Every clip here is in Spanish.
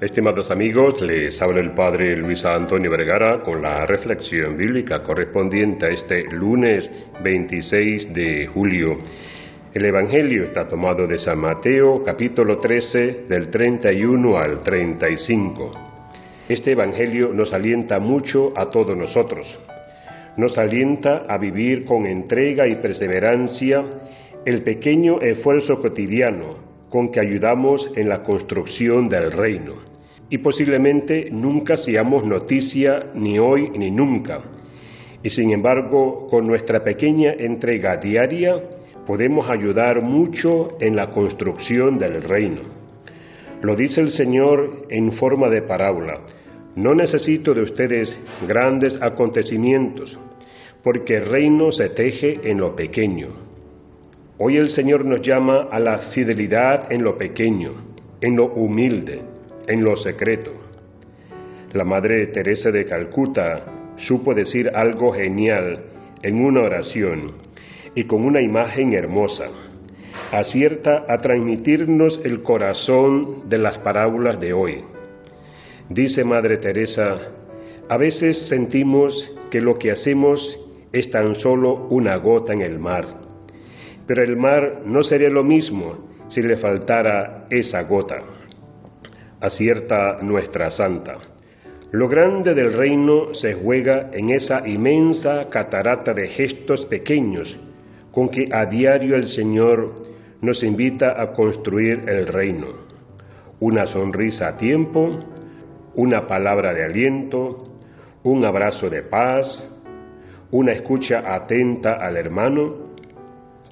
Estimados amigos, les habla el Padre Luis Antonio Vergara con la reflexión bíblica correspondiente a este lunes 26 de julio. El Evangelio está tomado de San Mateo capítulo 13 del 31 al 35. Este Evangelio nos alienta mucho a todos nosotros. Nos alienta a vivir con entrega y perseverancia el pequeño esfuerzo cotidiano con que ayudamos en la construcción del reino. Y posiblemente nunca seamos noticia ni hoy ni nunca. Y sin embargo, con nuestra pequeña entrega diaria, podemos ayudar mucho en la construcción del reino. Lo dice el Señor en forma de parábola. No necesito de ustedes grandes acontecimientos, porque el reino se teje en lo pequeño. Hoy el Señor nos llama a la fidelidad en lo pequeño, en lo humilde, en lo secreto. La Madre Teresa de Calcuta supo decir algo genial en una oración y con una imagen hermosa. Acierta a transmitirnos el corazón de las parábolas de hoy. Dice Madre Teresa, a veces sentimos que lo que hacemos es tan solo una gota en el mar pero el mar no sería lo mismo si le faltara esa gota. Acierta nuestra santa. Lo grande del reino se juega en esa inmensa catarata de gestos pequeños con que a diario el Señor nos invita a construir el reino. Una sonrisa a tiempo, una palabra de aliento, un abrazo de paz, una escucha atenta al hermano,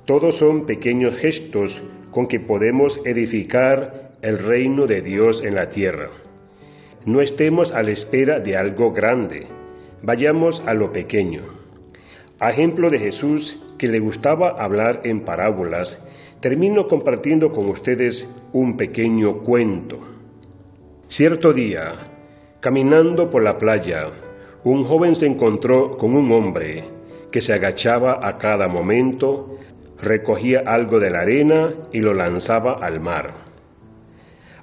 todos son pequeños gestos con que podemos edificar el reino de Dios en la tierra. No estemos a la espera de algo grande, vayamos a lo pequeño. A ejemplo de Jesús, que le gustaba hablar en parábolas, termino compartiendo con ustedes un pequeño cuento. Cierto día, caminando por la playa, un joven se encontró con un hombre que se agachaba a cada momento recogía algo de la arena y lo lanzaba al mar.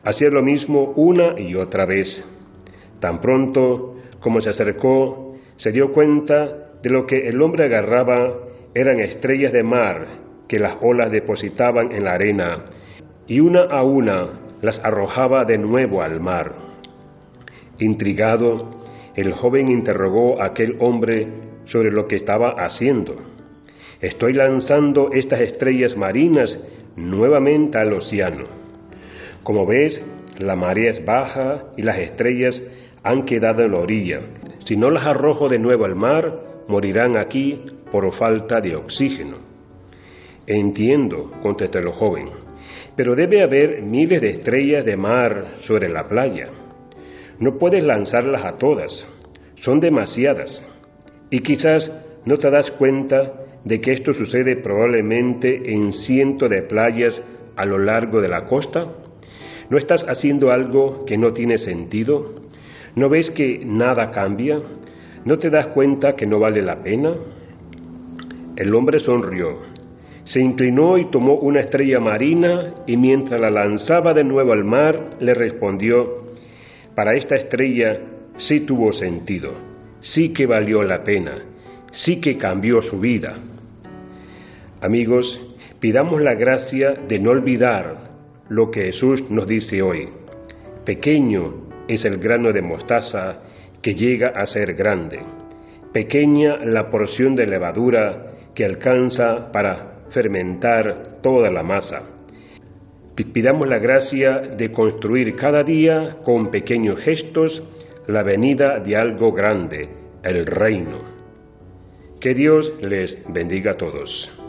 Hacía lo mismo una y otra vez. Tan pronto como se acercó, se dio cuenta de lo que el hombre agarraba eran estrellas de mar que las olas depositaban en la arena, y una a una las arrojaba de nuevo al mar. Intrigado, el joven interrogó a aquel hombre sobre lo que estaba haciendo. Estoy lanzando estas estrellas marinas nuevamente al océano. Como ves, la marea es baja y las estrellas han quedado en la orilla. Si no las arrojo de nuevo al mar, morirán aquí por falta de oxígeno. Entiendo, contestó el joven, pero debe haber miles de estrellas de mar sobre la playa. No puedes lanzarlas a todas, son demasiadas. Y quizás no te das cuenta de que esto sucede probablemente en cientos de playas a lo largo de la costa? ¿No estás haciendo algo que no tiene sentido? ¿No ves que nada cambia? ¿No te das cuenta que no vale la pena? El hombre sonrió, se inclinó y tomó una estrella marina y mientras la lanzaba de nuevo al mar le respondió, para esta estrella sí tuvo sentido, sí que valió la pena, sí que cambió su vida. Amigos, pidamos la gracia de no olvidar lo que Jesús nos dice hoy. Pequeño es el grano de mostaza que llega a ser grande. Pequeña la porción de levadura que alcanza para fermentar toda la masa. Pidamos la gracia de construir cada día con pequeños gestos la venida de algo grande, el reino. Que Dios les bendiga a todos.